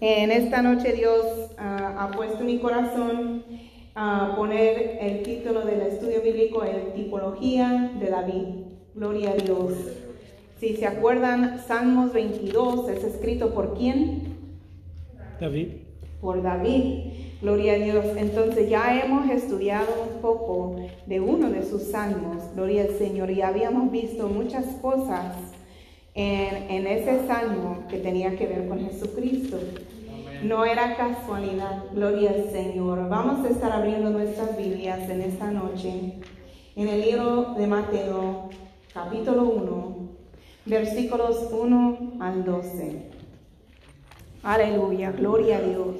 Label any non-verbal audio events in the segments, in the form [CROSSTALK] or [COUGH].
En esta noche Dios ah, ha puesto en mi corazón a poner el título del estudio bíblico en tipología de David. Gloria a Dios. Si se acuerdan, Salmos 22 es escrito por quién? David. Por David. Gloria a Dios. Entonces ya hemos estudiado un poco de uno de sus salmos. Gloria al Señor. Y habíamos visto muchas cosas en, en ese salmo que tenía que ver con Jesucristo. No era casualidad, gloria al Señor. Vamos a estar abriendo nuestras Biblias en esta noche en el libro de Mateo, capítulo 1, versículos 1 al 12. Aleluya, gloria a Dios.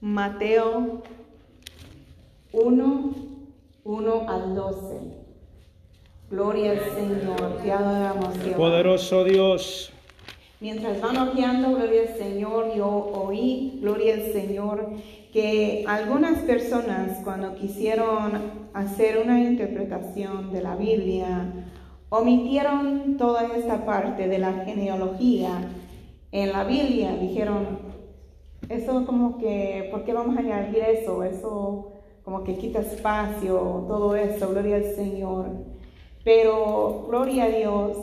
Mateo 1, 1 al 12. Gloria al Señor, te adoramos, Dios. Poderoso Dios. Mientras van ojeando, gloria al Señor, yo oí, gloria al Señor, que algunas personas cuando quisieron hacer una interpretación de la Biblia, omitieron toda esta parte de la genealogía en la Biblia. Dijeron, eso como que, ¿por qué vamos a añadir eso? Eso como que quita espacio, todo eso, gloria al Señor. Pero, gloria a Dios,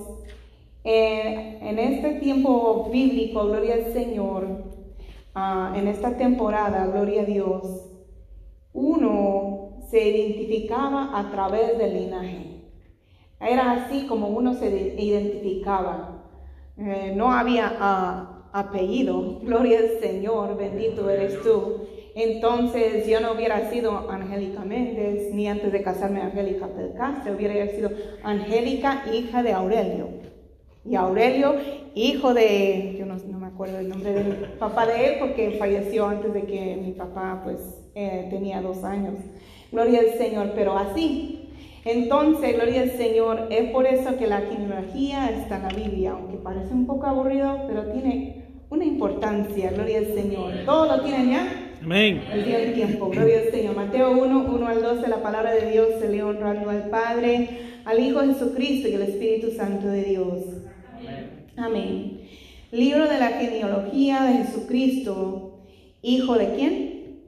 en este tiempo bíblico, gloria al Señor, ah, en esta temporada, gloria a Dios, uno se identificaba a través del linaje. Era así como uno se identificaba. Eh, no había ah, apellido, gloria al Señor, bendito eres tú. Entonces yo no hubiera sido Angélica Méndez, ni antes de casarme Angélica Pelcastre, hubiera sido Angélica, hija de Aurelio. Y Aurelio, hijo de, yo no, me acuerdo el nombre del papá de él, porque falleció antes de que mi papá pues eh, tenía dos años. Gloria al Señor, pero así. Entonces, gloria al Señor, es por eso que la genealogía está en la Biblia, aunque parece un poco aburrido, pero tiene una importancia, gloria al Señor. ¿Todos lo tienen ya? Amén. El día del tiempo, gloria al Señor. Mateo 1, 1 al 12, la palabra de Dios se lee honrando al Padre, al Hijo Jesucristo y al Espíritu Santo de Dios. Amén. Libro de la genealogía de Jesucristo, hijo de quién?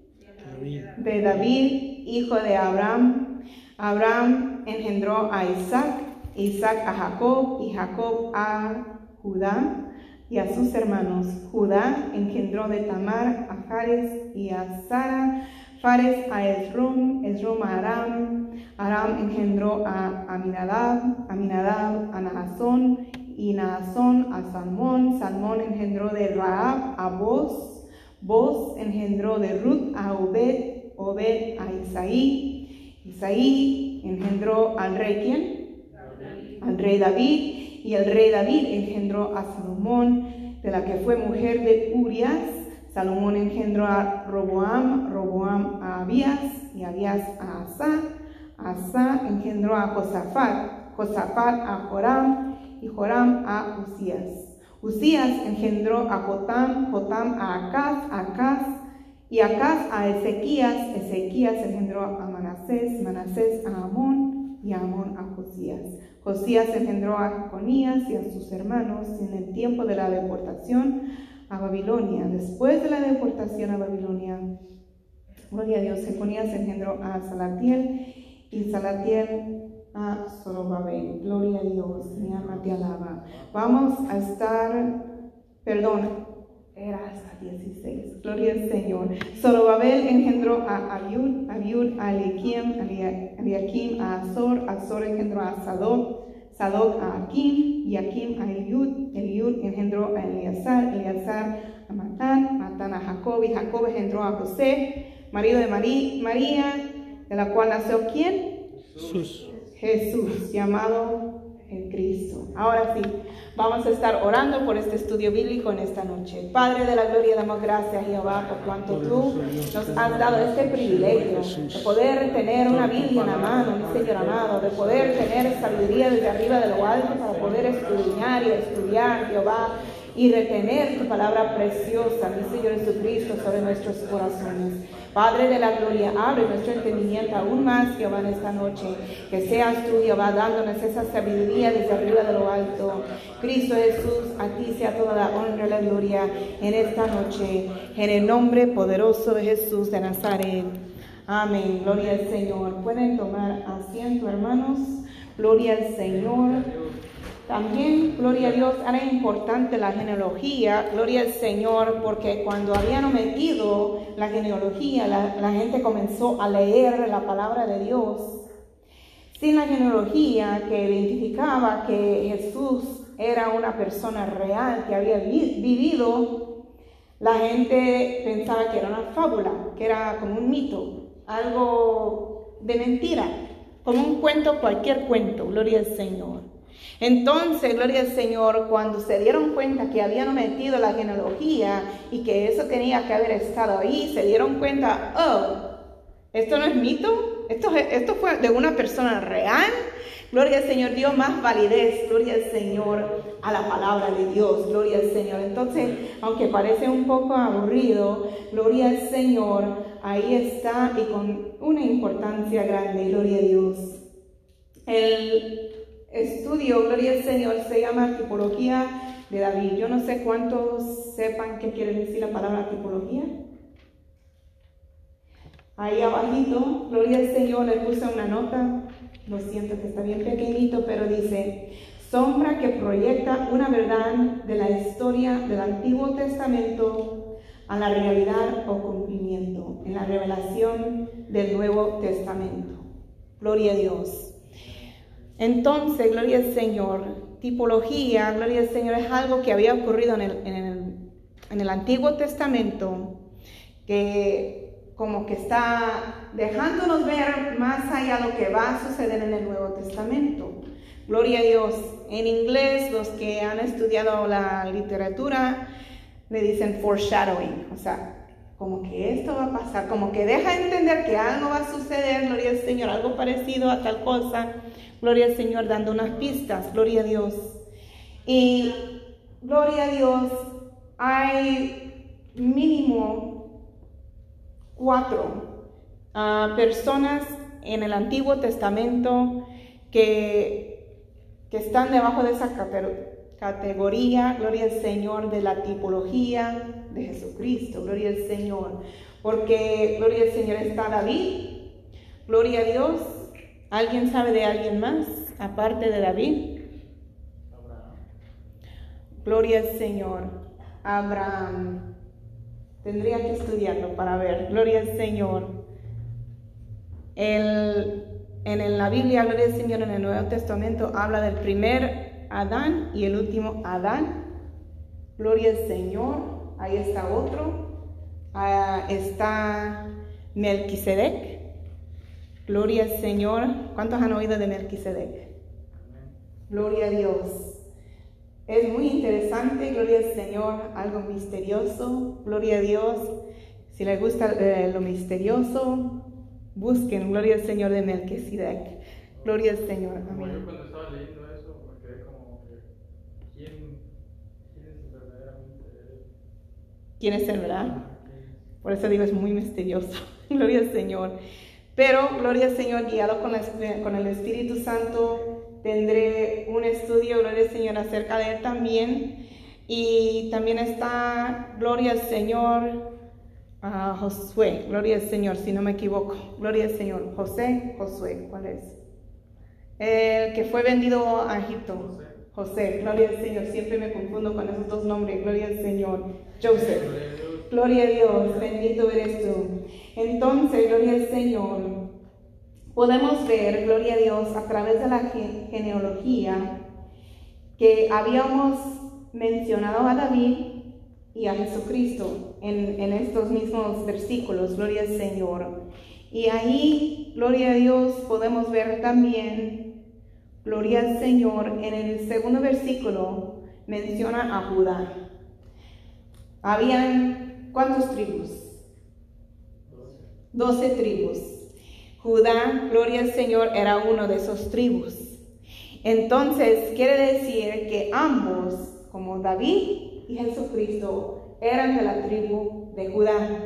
De David, hijo de Abraham. Abraham engendró a Isaac, Isaac a Jacob y Jacob a Judá y a sus hermanos. Judá engendró de Tamar a Fares y a Sara. Fares a Esrom, Esrom a Aram, Aram engendró a Aminadab, Aminadab a Nahasón y Naasón a Salmón, Salmón engendró de Raab a Boz, Boz engendró de Ruth a Obed, Obed a Isaí, Isaí engendró al rey quién? Al rey David, y el rey David engendró a Salomón, de la que fue mujer de Urias, Salomón engendró a Roboam, Roboam a Abías, y Abías a Asa, Asa engendró a Josafat, Josafat a Joram, y Joram a Usías. Usías engendró a Jotam, Jotam a Acaz, Acaz y Acaz a Ezequías, Ezequías engendró a Manasés, Manasés a Amón y Amón a Josías. Josías engendró a Conías y a sus hermanos en el tiempo de la deportación a Babilonia. Después de la deportación a Babilonia, gloria a Dios, Jeconías engendró a Salatiel y Salatiel a Zorobabel. Gloria a Dios, mi alma te alaba. Vamos a estar, perdón, era hasta 16. Gloria al Señor. Zorobabel engendró a Abiud, Abiud a Eliakim, Eliakim a Azor, Azor engendró a Sadoc, Sadoc a Akim, y Akim a Eliud, Eliud engendró a Eleazar, Eleazar a Matán, Matán a Jacob, y Jacob engendró a José, marido de María, de la cual nació quién? Jesús. Jesús, llamado el Cristo. Ahora sí, vamos a estar orando por este estudio bíblico en esta noche. Padre de la gloria, damos gracias Jehová por cuanto tú nos has dado este privilegio de poder tener una Biblia en la mano, mi Señor amado, de poder tener sabiduría desde arriba de lo alto para poder estudiar y estudiar, Jehová y retener tu palabra preciosa, mi Señor Jesucristo, sobre nuestros corazones. Padre de la gloria, abre nuestro entendimiento aún más, Jehová, en esta noche. Que seas tú, Jehová, dándonos esa sabiduría desde arriba de lo alto. Cristo Jesús, a ti sea toda la honra y la gloria en esta noche. En el nombre poderoso de Jesús de Nazaret. Amén. Gloria al Señor. Pueden tomar asiento, hermanos. Gloria al Señor. También, gloria a Dios, era importante la genealogía, gloria al Señor, porque cuando habían metido la genealogía, la, gente comenzó a leer la palabra de Dios. Sin la genealogía que identificaba que Jesús era una persona real, que había vivido, la gente pensaba que era una fábula, que era como un mito, algo de mentira, como un cuento, cualquier cuento, gloria al Señor. Entonces, gloria al Señor, cuando se dieron cuenta que habían metido la genealogía y que eso tenía que haber estado ahí, se dieron cuenta, oh, esto no es mito, esto, esto fue de una persona real. Gloria al Señor, dio más validez, gloria al Señor, a la palabra de Dios, gloria al Señor. Entonces, aunque parece un poco aburrido, gloria al Señor, ahí está y con una importancia grande, gloria a Dios. El estudio, gloria al Señor, se llama tipología de David. Yo no sé cuántos sepan qué quiere decir la palabra tipología. Ahí abajito, gloria al Señor, le puse una nota, lo siento que está bien pequeñito, pero dice, sombra que proyecta una verdad de la historia del Antiguo Testamento a la realidad o cumplimiento en la revelación del Nuevo Testamento. Gloria a Dios. Entonces, gloria al Señor, tipología, gloria al Señor, es algo que había ocurrido en el, Antiguo Testamento, que como que está dejándonos ver más allá lo que va a suceder en el Nuevo Testamento. Gloria a Dios. En inglés, los que han estudiado la literatura le dicen foreshadowing, o sea, como que esto va a pasar, como que deja entender que algo va a suceder, gloria al Señor, algo parecido a tal cosa. Gloria al Señor dando unas pistas, gloria a Dios. Y gloria a Dios, hay mínimo cuatro ah, personas en el Antiguo Testamento que, que están debajo de esa categoría, gloria al Señor, de la tipología de Jesucristo, gloria al Señor. Porque, gloria al Señor, está David, gloria a Dios, ¿Alguien sabe de alguien más aparte de David? Abraham. Gloria al Señor. Abraham. Tendría que estudiarlo para ver. Gloria al Señor. en la Biblia, gloria al Señor, en el Nuevo Testamento habla del primer Adán y el último Adán. Gloria al Señor. Ahí está otro. Ah, está Melquisedec. Gloria al Señor. ¿Cuántos han oído de Melquisedec? Gloria a Dios. Es muy interesante, gloria al Señor, algo misterioso, gloria a Dios. Si les gusta eh, lo misterioso, busquen, gloria al Señor de Melquisedec. Gloria al Señor. Amén. Yo cuando estaba leyendo eso, porque como que, ¿quién, quién es verdaderamente ¿Quién es el verdad? Por eso digo, es muy misterioso. [LAUGHS] gloria al Señor. Pero, gloria al Señor, guiado con, el Espíritu Santo, tendré un estudio, gloria al Señor, acerca de él también. Y también está, gloria al Señor, Josué, gloria al Señor, si no me equivoco, gloria al Señor, José, Josué, ¿cuál es? El que fue vendido a Egipto, José, gloria al Señor, siempre me confundo con esos dos nombres, gloria al Señor, Joseph, gloria a Dios, bendito eres tú. Entonces, gloria al Señor, podemos ver, gloria a Dios, a través de la genealogía que habíamos mencionado a David y a Jesucristo en, en estos mismos versículos, gloria al Señor. Y ahí, gloria a Dios, podemos ver también, gloria al Señor, en el segundo versículo menciona a Judá. Habían, ¿cuántos tribus? Doce tribus. Judá, gloria al Señor, era uno de esos tribus. Entonces, quiere decir que ambos, como David y Jesucristo eran de la tribu de Judá.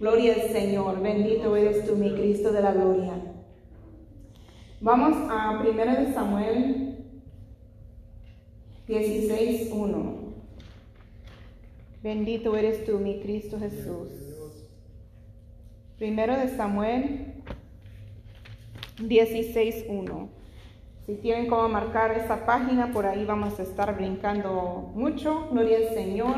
Gloria al Señor, bendito eres tú, mi Cristo de la gloria. Vamos a 1 Samuel 16.1. Bendito eres tú, mi Cristo Jesús. Primero de Samuel 16.1. Si tienen cómo marcar esa página, por ahí vamos a estar brincando mucho. Gloria al Señor.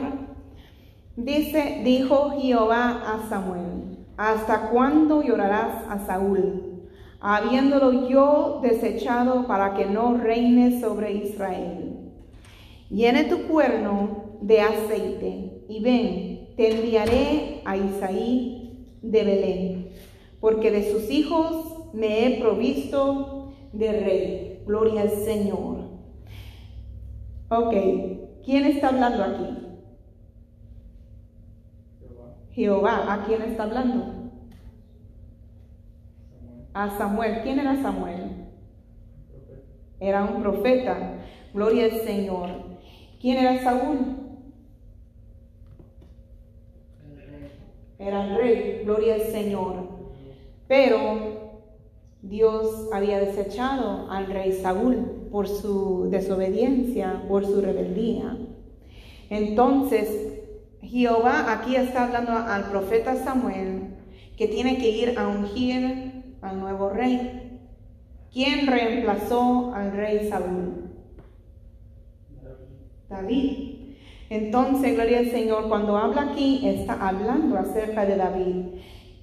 Dice, dijo Jehová a Samuel, ¿hasta cuándo llorarás a Saúl, habiéndolo yo desechado para que no reine sobre Israel? Llene tu cuerno de aceite y ven, te enviaré a Isaí de Belén, porque de sus hijos me he provisto de rey. Gloria al Señor. Ok, ¿quién está hablando aquí? Jehová. ¿A quién está hablando? A Samuel. ¿Quién era Samuel? Era un profeta. Gloria al Señor. ¿Quién era Saúl? Era el rey. Gloria al Señor. Pero Dios había desechado al rey Saúl por su desobediencia, por su rebeldía. Entonces, Jehová aquí está hablando al profeta Samuel que tiene que ir a ungir al nuevo rey. ¿Quién reemplazó al rey Saúl? David. Entonces, gloria al Señor, cuando habla aquí, está hablando acerca de David.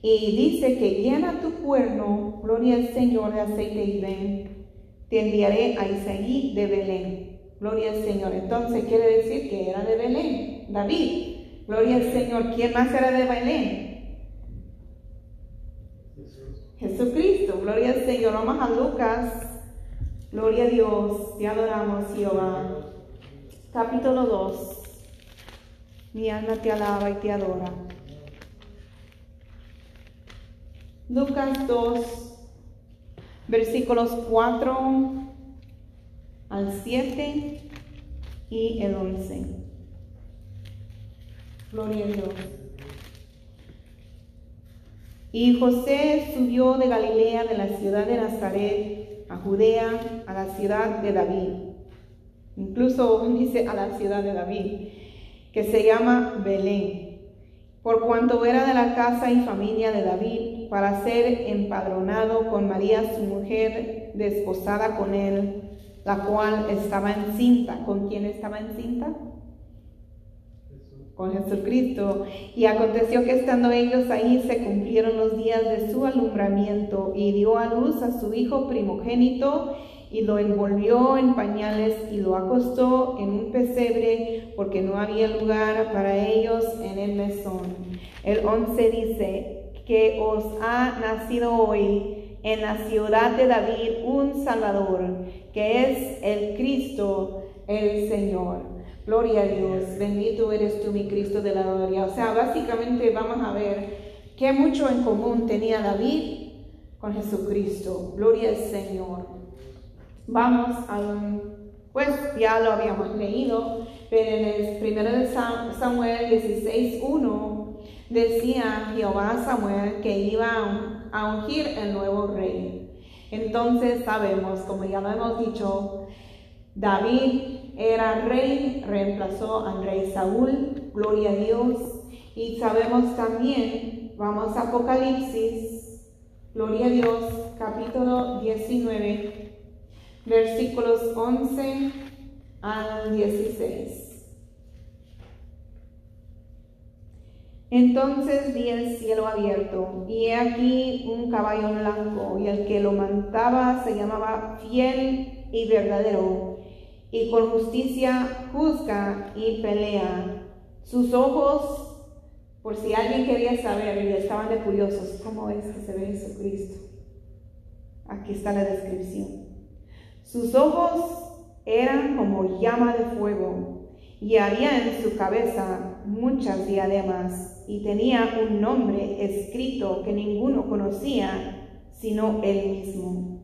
Y dice que llena tu cuerno, gloria al Señor, de aceite y ven, te enviaré a Isaí de Belén. Gloria al Señor. Entonces quiere decir que era de Belén, David. Gloria al Señor. ¿Quién más era de Belén? Jesucristo. Gloria al Señor. Vamos a Lucas. Gloria a Dios. Te adoramos, Jehová. Capítulo 2. Mi alma te alaba y te adora. Lucas 2, versículos 4 al 7 y el 11. Gloria a Dios. Y José subió de Galilea, de la ciudad de Nazaret, a Judea, a la ciudad de David. Incluso [LAUGHS] dice a la ciudad de David, que se llama Belén, por cuanto era de la casa y familia de David, para ser empadronado con María, su mujer, desposada con él, la cual estaba encinta. ¿Con quién estaba encinta? con Jesucristo. Y aconteció que estando ellos ahí se cumplieron los días de su alumbramiento y dio a luz a su hijo primogénito y lo envolvió en pañales y lo acostó en un pesebre porque no había lugar para ellos en el mesón. El 11 dice que os ha nacido hoy en la ciudad de David un Salvador, que es el Cristo, el Señor. Gloria a Dios, bendito eres tú, mi Cristo de la gloria. O sea, básicamente vamos a ver qué mucho en común tenía David con Jesucristo. Gloria al Señor. Vamos a, pues ya lo habíamos leído, pero en el primero de Samuel 16.1 decía Jehová a Samuel que iba a ungir el nuevo rey. Entonces sabemos, como ya lo hemos dicho, David era rey, reemplazó al rey Saúl, gloria a Dios. Y sabemos también, vamos a Apocalipsis, gloria a Dios, capítulo 19, versículos 11 al 16. Entonces vi el cielo abierto, y he aquí un caballo blanco, y el que lo montaba se llamaba fiel y verdadero y con justicia juzga y pelea. Sus ojos, por si alguien quería saber y estaban de curiosos, ¿cómo es que se ve Jesucristo? Aquí está la descripción. Sus ojos eran como llama de fuego y había en su cabeza muchas diademas y tenía un nombre escrito que ninguno conocía sino él mismo.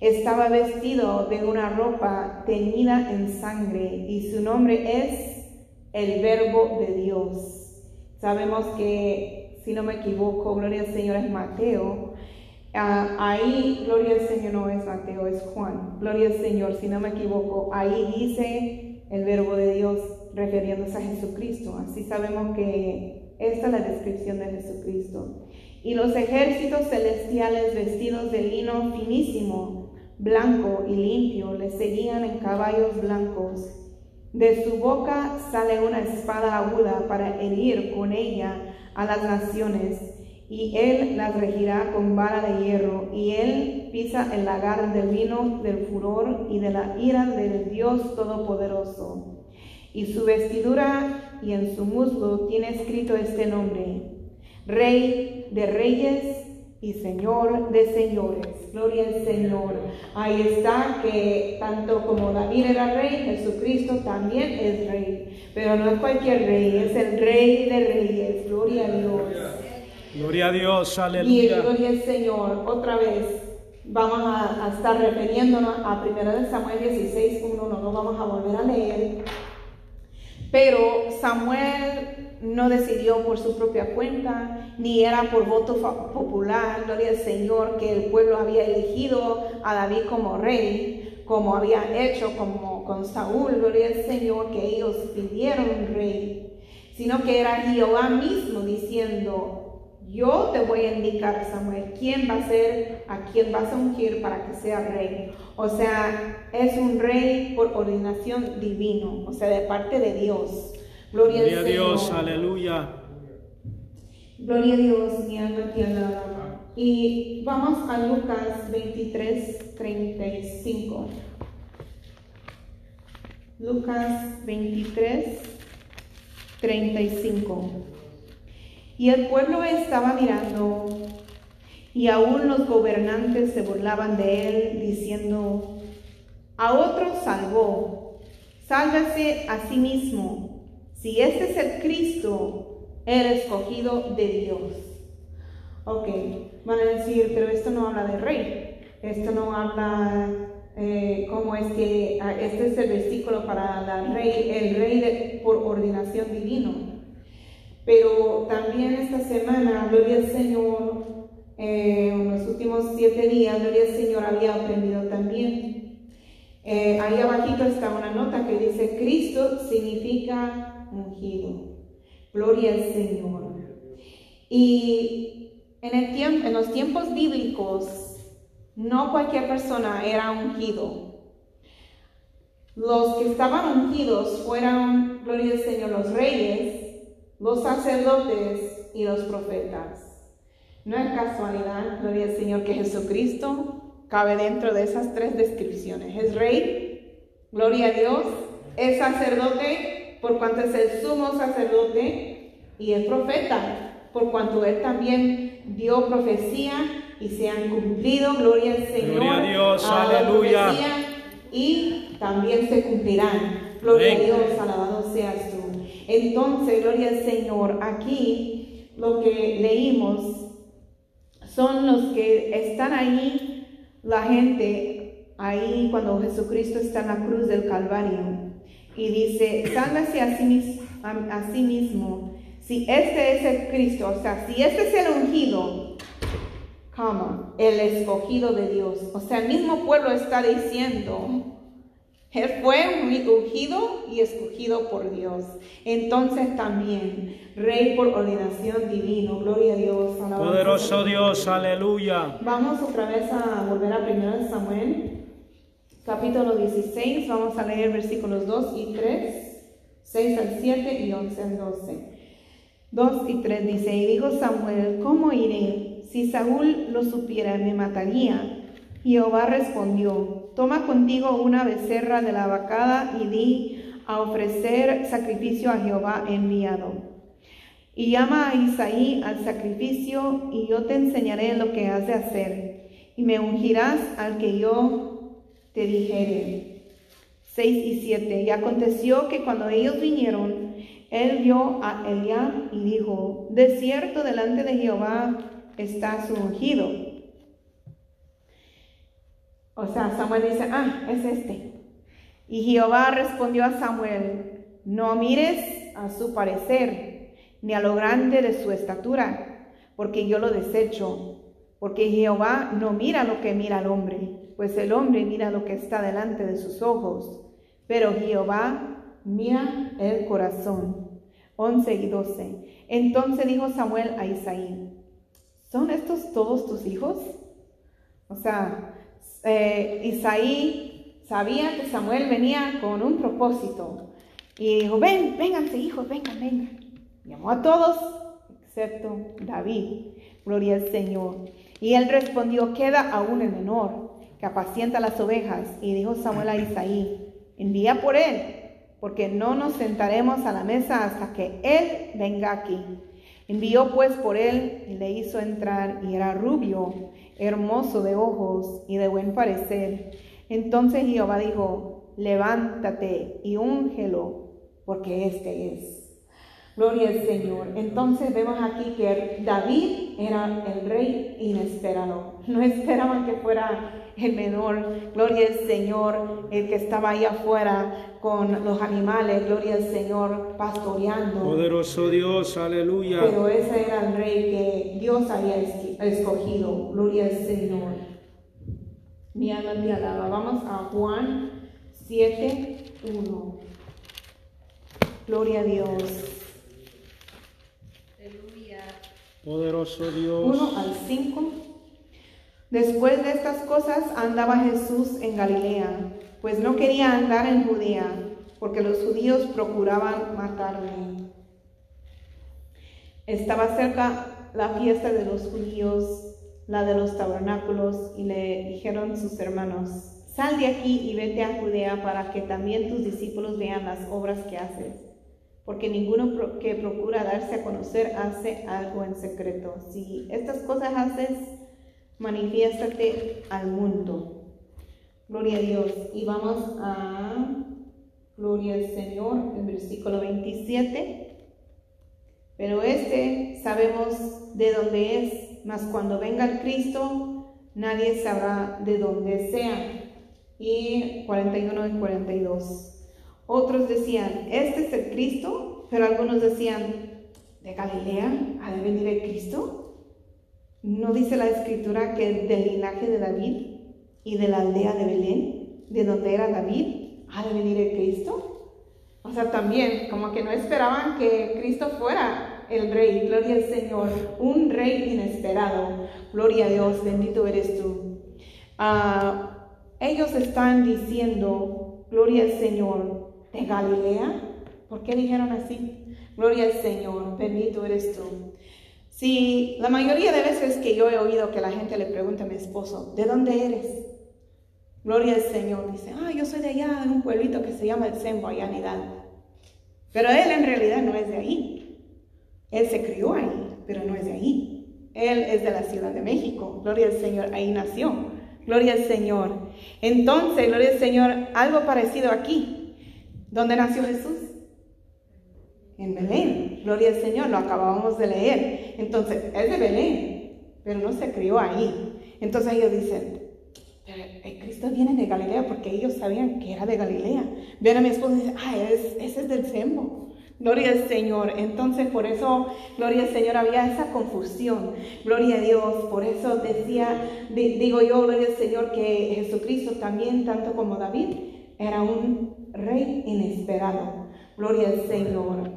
Estaba vestido de una ropa teñida en sangre y su nombre es el verbo de Dios. Sabemos que, si no me equivoco, gloria al Señor es Mateo. Ah, ahí, gloria al Señor no es Mateo, es Juan. Gloria al Señor, si no me equivoco, ahí dice el verbo de Dios refiriéndose a Jesucristo. Así sabemos que esta es la descripción de Jesucristo. Y los ejércitos celestiales vestidos de lino finísimo, blanco y limpio, le seguían en caballos blancos. De su boca sale una espada aguda para herir con ella a las naciones, y él las regirá con vara de hierro, y él pisa el lagar del vino del furor y de la ira del Dios Todopoderoso. Y su vestidura y en su muslo tiene escrito este nombre, Rey de Reyes y Señor de señores. Gloria al Señor. Ahí está que tanto como David era rey, Jesucristo también es rey. Pero no es cualquier rey, es el rey de reyes. Gloria a Dios. Gloria a Dios, Y aleluya. gloria al Señor. Otra vez vamos a, a estar refiriéndonos a 1 Samuel 16, 1. No lo vamos a volver a leer. Pero Samuel no decidió por su propia cuenta, ni era por voto popular, gloria al Señor, que el pueblo había elegido a David como rey, como había hecho como con Saúl, gloria al Señor, que ellos pidieron rey, sino que era Jehová mismo diciendo, yo te voy a indicar, Samuel, quién va a ser, a quién vas a ungir para que sea rey. O sea, es un rey por ordenación divino, o sea, de parte de Dios. Gloria, Gloria a Dios, aleluya. Gloria a Dios, mi alma te alaba. Y vamos a Lucas 23, 35. Lucas 23, 35. Y el pueblo estaba mirando, y aún los gobernantes se burlaban de él, diciendo, a otro salvó, sálvase a sí mismo, si este es el Cristo, el escogido de Dios. Ok, van a decir, pero esto no habla de rey, esto no habla eh, como es que ah, este es el versículo para la rey, el rey de- por ordenación divino. Pero también esta semana, gloria al Señor, eh, en los últimos siete días, gloria al Señor, había aprendido también. Eh, ahí abajito está una nota que dice, Cristo significa ungido. Gloria al Señor. Y en, el tiemp- en los tiempos bíblicos, no cualquier persona era ungido. Los que estaban ungidos fueron, gloria al Señor, los reyes, los sacerdotes y los profetas. No es casualidad, gloria al Señor, que Jesucristo cabe dentro de esas tres descripciones. Es rey, gloria a Dios, es sacerdote, por cuanto es el sumo sacerdote, y es profeta, por cuanto él también dio profecía y se han cumplido, gloria al Señor. Gloria a Dios, aleluya. profecía, Y también se cumplirán. Gloria a Dios, alabado seas. Entonces, gloria al Señor, aquí lo que leímos son los que están ahí, la gente ahí cuando Jesucristo está en la cruz del Calvario y dice, sálvase a sí, mismo. Si este es el Cristo, o sea, si este es el ungido, el escogido de Dios. O sea, el mismo pueblo está diciendo, él fue ungido y escogido por Dios. Entonces también, rey por ordenación divino, gloria a Dios. alabanza Poderoso Dios, aleluya. Vamos otra vez a volver a 1 Samuel, capítulo 16. Vamos a leer versículos 2 y 3, 6 al 7 y 11 al 12. 2 y 3 dice, y dijo Samuel, ¿cómo iré? Si Saúl lo supiera, me mataría. Jehová respondió, toma contigo una becerra de la vacada y di a ofrecer sacrificio a Jehová enviado. Y llama a Isaí al sacrificio, y yo te enseñaré lo que has de hacer, y me ungirás al que yo te dijere. 6 y 7. Y aconteció que cuando ellos vinieron, él vio a Eliab y dijo, de cierto delante de Jehová está su ungido. O sea, Samuel dice, ah, es este. Y Jehová respondió a Samuel, no mires a su parecer, ni a lo grande de su estatura, porque yo lo desecho. Porque Jehová no mira lo que mira el hombre, pues el hombre mira lo que está delante de sus ojos, pero Jehová mira el corazón. 11 y 12. Entonces dijo Samuel a Isaí, ¿son estos todos tus hijos? O sea, eh, Isaí sabía que Samuel venía con un propósito y dijo, ven, vénganse hijos, vengan, vengan. Llamó a todos, excepto David. Gloria al Señor. Y él respondió, queda aún el menor, que apacienta las ovejas. Y dijo Samuel a Isaí, envía por él porque no nos sentaremos a la mesa hasta que Él venga aquí. Envió pues por él y le hizo entrar, y era rubio, hermoso de ojos y de buen parecer. Entonces Jehová dijo, levántate y úngelo, porque este es. Gloria al Señor. Entonces vemos aquí que David era el rey inesperado. No esperaban que fuera el menor. Gloria al Señor, el que estaba ahí afuera con los animales. Gloria al Señor, pastoreando. Poderoso Dios, aleluya. Pero ese era el rey que Dios había escogido. Gloria al Señor. Mi alma te alaba. Vamos a Juan 7, 1. Gloria a Dios. Poderoso Dios. 1 al 5. Después de estas cosas andaba Jesús en Galilea, pues no quería andar en Judea, porque los judíos procuraban matarle. Estaba cerca la fiesta de los judíos, la de los tabernáculos, y le dijeron sus hermanos, sal de aquí y vete a Judea para que también tus discípulos vean las obras que haces porque ninguno que procura darse a conocer hace algo en secreto. Si estas cosas haces, manifiéstate al mundo. Gloria a Dios. Y vamos a Gloria al Señor, el versículo 27. Pero este sabemos de dónde es, mas cuando venga el Cristo, nadie sabrá de dónde sea. Y 41 y 42. Otros decían, este es el Cristo, pero algunos decían, ¿de Galilea ha de venir el Cristo? ¿No dice la escritura que del linaje de David y de la aldea de Belén, de donde era David, ha de venir el Cristo? O sea, también como que no esperaban que Cristo fuera el rey, gloria al Señor, un rey inesperado, gloria a Dios, bendito eres tú. Ah, ellos están diciendo, gloria al Señor, de Galilea. ¿Por qué dijeron así? Gloria al Señor, bendito eres tú. Si la mayoría de veces que yo he oído que la gente le pregunta a mi esposo, ¿de dónde eres? Gloria al Señor. Dice, ah, yo soy de allá, de un pueblito que se llama El Sembo, allá en Hidalgo. Pero él en realidad no es de ahí. Él se crió ahí, pero no es de ahí. Él es de la Ciudad de México. Gloria al Señor, ahí nació. Gloria al Señor. Entonces, gloria al Señor, algo parecido aquí. ¿Dónde nació Jesús? En Belén. Gloria al Señor, lo acabamos de leer. Entonces, es de Belén, pero no se crió ahí. Entonces ellos dicen, Cristo viene de Galilea porque ellos sabían que era de Galilea. Ven a mi esposo y dicen, ah, ese es del Sembo. Gloria al Señor. Entonces, por eso, gloria al Señor, había esa confusión. Gloria a Dios. Por eso decía, digo yo, gloria al Señor, que Jesucristo también, tanto como David, era un rey inesperado. Gloria al Señor.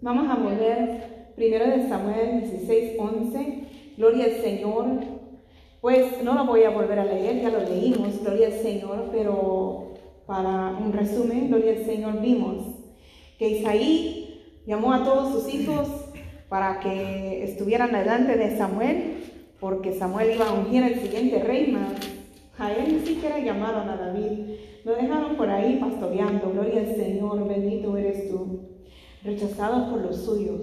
Vamos a volver primero de Samuel 16, 11. Gloria al Señor. Pues no lo voy a volver a leer, ya lo leímos, gloria al Señor, pero para un resumen, gloria al Señor, vimos que Isaí llamó a todos sus hijos para que estuvieran delante de Samuel, porque Samuel iba a ungir al siguiente rey, más a él ni siquiera llamaron a David. Lo dejaron por ahí pastoreando. Gloria al Señor, bendito eres tú. Rechazado por los suyos.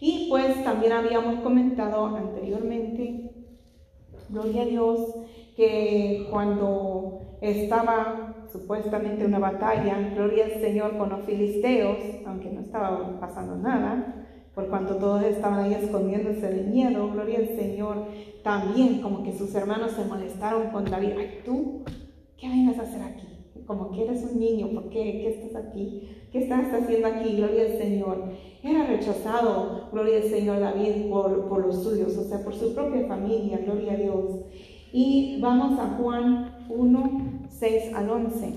Y pues también habíamos comentado anteriormente, gloria a Dios, que cuando estaba supuestamente una batalla, gloria al Señor con los filisteos, aunque no estaba pasando nada, por cuanto todos estaban ahí escondiéndose de miedo, gloria al Señor, también como que sus hermanos se molestaron con David, ay tú, ¿qué vienes a hacer aquí? Como que eres un niño, ¿por qué? ¿Qué estás aquí? ¿Qué estás haciendo aquí? Gloria al Señor. Era rechazado, gloria al Señor David, por, por los suyos, o sea, por su propia familia, gloria a Dios. Y vamos a Juan 1, 6 al 11.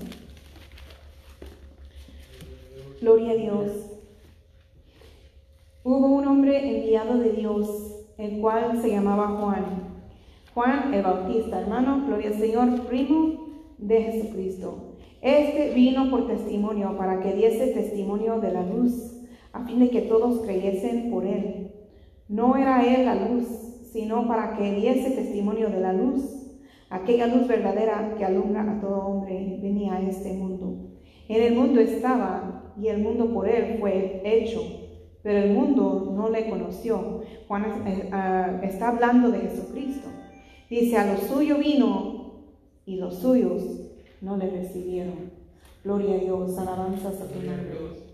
Gloria a Dios. Hubo un hombre enviado de Dios, el cual se llamaba Juan. Juan el Bautista, hermano, gloria al Señor, primo de Jesucristo. Este vino por testimonio para que diese testimonio de la luz, a fin de que todos creyesen por él. No era él la luz, sino para que diese testimonio de la luz. Aquella luz verdadera que alumbra a todo hombre venía a este mundo. En el mundo estaba y el mundo por él fue hecho, pero el mundo no le conoció. Juan eh, ah, está hablando de Jesucristo. Dice, a lo suyo vino y los suyos no le recibieron. Gloria a Dios, alabanzas a tu nombre.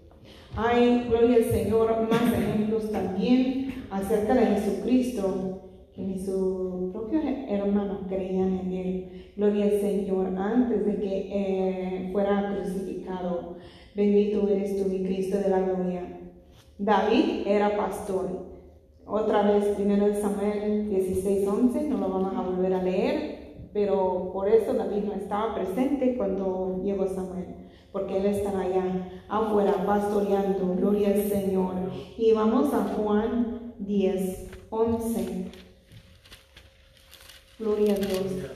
Hay, gloria al Señor, más ejemplos también acerca de Jesucristo que ni sus propios hermanos creían en él. Gloria al Señor, antes de que eh, fuera crucificado. Bendito eres tú, mi Cristo de la gloria. David era pastor. Otra vez, primero de Samuel 16, 11, no lo vamos a volver a leer, pero por eso David no estaba presente cuando llegó Samuel, porque él estaba allá afuera pastoreando, gloria al Señor. Y vamos a Juan 10, 11. Gloria a Dios.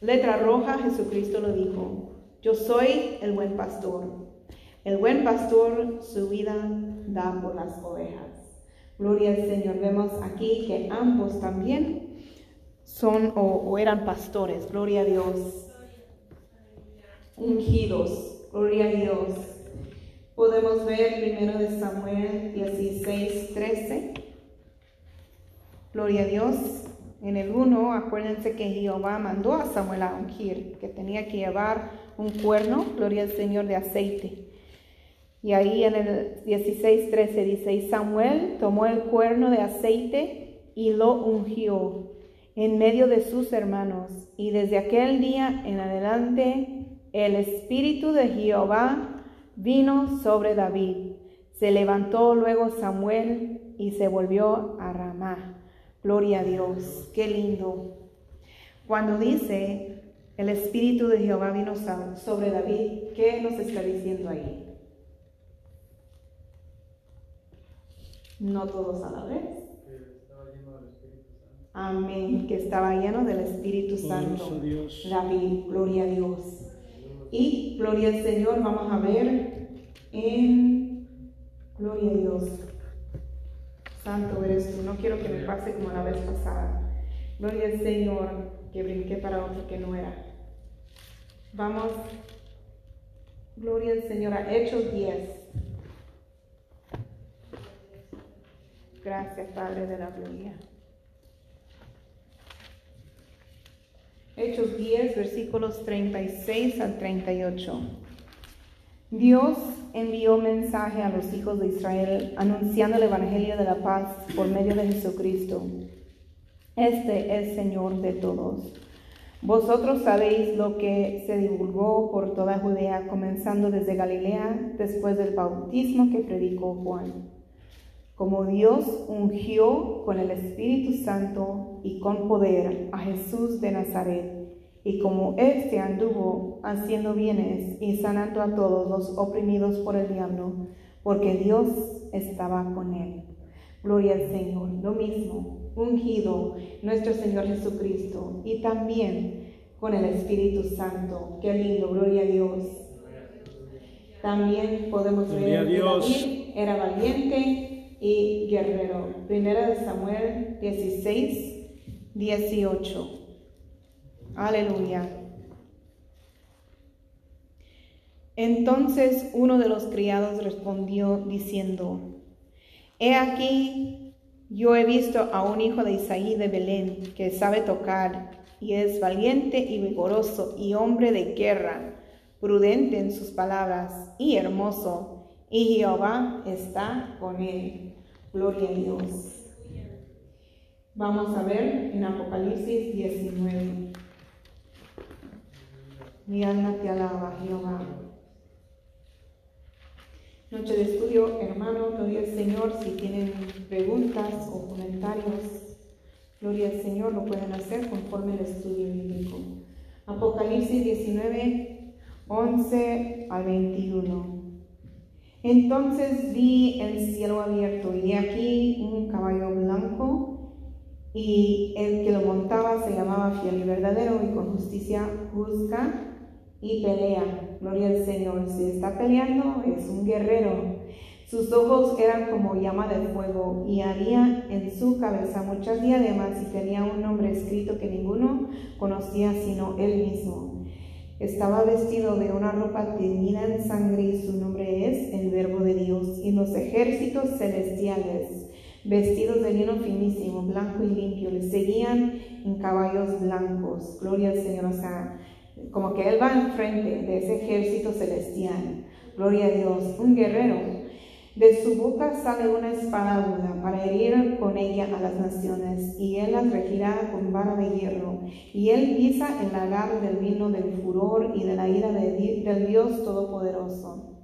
Letra roja, Jesucristo lo dijo, yo soy el buen pastor. El buen pastor su vida da por las ovejas. Gloria al Señor. Vemos aquí que ambos también son o, eran pastores. Gloria a Dios. Ungidos. Gloria a Dios. Podemos ver primero de Samuel 16, 13. Gloria a Dios. En el 1, acuérdense que Jehová mandó a Samuel a ungir, que tenía que llevar un cuerno, gloria al Señor, de aceite. Y ahí en el 16, 13 dice, y Samuel tomó el cuerno de aceite y lo ungió en medio de sus hermanos. Y desde aquel día en adelante el espíritu de Jehová vino sobre David. Se levantó luego Samuel y se volvió a Ramá. Gloria a Dios, qué lindo. Cuando dice el espíritu de Jehová vino sobre David, ¿qué nos está diciendo ahí? No todos a la vez. Amén, que estaba lleno del Espíritu Santo. David, gloria a Dios. Y gloria al Señor, vamos a ver en Gloria a Dios. Santo eres tú. No quiero que me pase como la vez pasada. Gloria al Señor, que brinqué para otro que no era. Vamos, gloria al Señor, a Hechos 10. Gracias, Padre de la Gloria. Hechos 10, versículos 36 al 38. Dios envió mensaje a los hijos de Israel anunciando el Evangelio de la paz por medio de Jesucristo. Este es Señor de todos. Vosotros sabéis lo que se divulgó por toda Judea, comenzando desde Galilea, después del bautismo que predicó Juan como Dios ungió con el Espíritu Santo y con poder a Jesús de Nazaret, y como éste anduvo haciendo bienes y sanando a todos los oprimidos por el diablo, porque Dios estaba con él. Gloria al Señor. Lo mismo, ungido nuestro Señor Jesucristo y también con el Espíritu Santo. Qué lindo, gloria a Dios. También podemos ver que David era valiente y guerrero. Primera de Samuel 16, 18. Aleluya. Entonces uno de los criados respondió diciendo, He aquí, yo he visto a un hijo de Isaí de Belén que sabe tocar y es valiente y vigoroso y hombre de guerra, prudente en sus palabras y hermoso y Jehová está con él. Gloria a Dios. Vamos a ver en Apocalipsis 19. Mi alma te alaba, Jehová. Noche de estudio, hermano, gloria al Señor. Si tienen preguntas o comentarios, gloria al Señor, lo pueden hacer conforme al estudio bíblico. Apocalipsis 19, 11 al 21. Entonces vi el cielo abierto y aquí un caballo blanco y el que lo montaba se llamaba fiel y verdadero y con justicia juzga y pelea. Gloria al Señor. Si está peleando, es un guerrero. Sus ojos eran como llama de fuego y había en su cabeza muchas diademas y tenía un nombre escrito que ninguno conocía sino él mismo. Estaba vestido de una ropa teñida en sangre y su nombre es el Verbo de Dios. Y los ejércitos celestiales, vestidos de lino finísimo, blanco y limpio, le seguían en caballos blancos. Gloria al Señor. O sea, como que Él va enfrente de ese ejército celestial. Gloria a Dios, un guerrero. De su boca sale una espada aguda para herir con ella a las naciones, y él las regirá con vara de hierro. Y él pisa el lagar del vino del furor y de la ira del Dios Todopoderoso.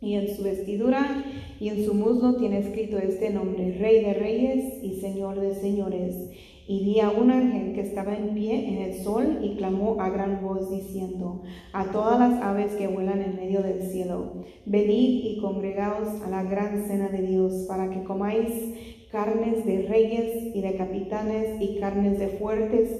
Y en su vestidura y en su muslo tiene escrito este nombre, Rey de Reyes y Señor de Señores. Y vi a un ángel que estaba en pie en el sol y clamó a gran voz diciendo a todas las aves que vuelan en medio del cielo, venid y congregaos a la gran cena de Dios para que comáis carnes de reyes y de capitanes y carnes de fuertes,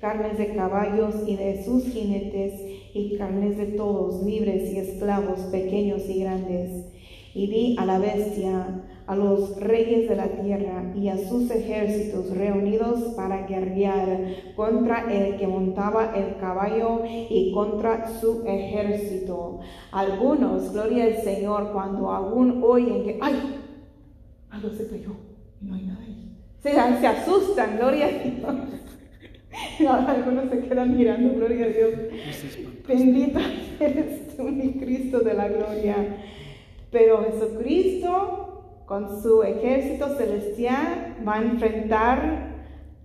carnes de caballos y de sus jinetes y carnes de todos, libres y esclavos, pequeños y grandes. Y vi a la bestia a los reyes de la tierra y a sus ejércitos reunidos para guerrear contra el que montaba el caballo y contra su ejército. Algunos, gloria al Señor, cuando aún oyen que, ay, algo se cayó y no hay ahí. Se, se asustan, gloria a Dios. [LAUGHS] algunos se quedan mirando, gloria a Dios. Bendito [LAUGHS] eres tú, mi Cristo de la gloria. Pero Jesucristo con su ejército celestial va a enfrentar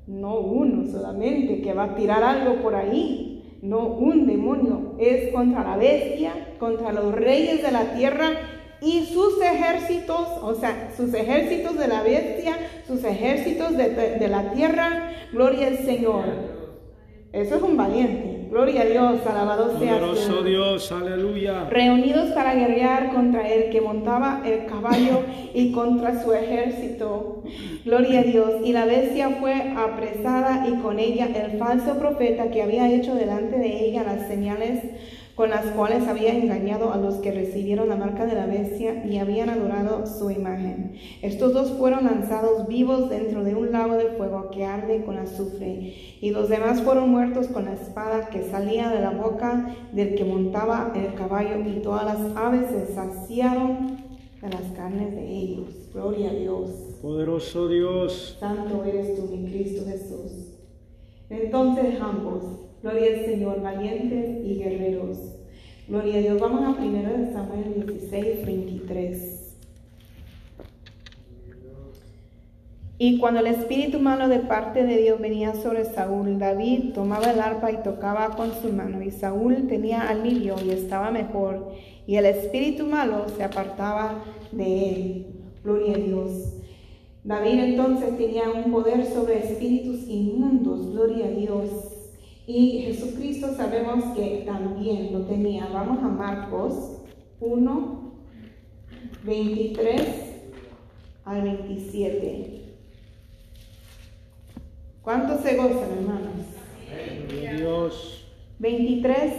no uno solamente que va a tirar algo por ahí, no un demonio, es contra la bestia, contra los reyes de la tierra y sus ejércitos, o sea, sus ejércitos de la bestia, sus ejércitos de, de la tierra, gloria al Señor. Eso es un valiente. Gloria a Dios, alabado sea Poderoso Dios, aleluya. Reunidos para guerrear contra el que montaba el caballo y contra su ejército. Gloria a Dios. Y la bestia fue apresada y con ella el falso profeta que había hecho delante de ella las señales con las cuales había engañado a los que recibieron la marca de la bestia y habían adorado su imagen. Estos dos fueron lanzados vivos dentro de un lago de fuego que arde con azufre, y los demás fueron muertos con la espada que salía de la boca del que montaba el caballo, y todas las aves se saciaron de las carnes de ellos. Gloria a Dios. Poderoso Dios. Santo eres tú, mi Cristo Jesús. Entonces ambos Gloria al Señor, valientes y guerreros. Gloria a Dios. Vamos a 1 Samuel 16, 23. Y cuando el espíritu malo de parte de Dios venía sobre Saúl, David tomaba el arpa y tocaba con su mano, y Saúl tenía alivio y estaba mejor, y el espíritu malo se apartaba de él. Gloria a Dios. David entonces tenía un poder sobre espíritus inmundos, gloria a Dios. Y Jesucristo sabemos que también lo tenía. Vamos a Marcos 1, 23 al 27. ¿Cuántos se gozan, hermanos? Dios. 23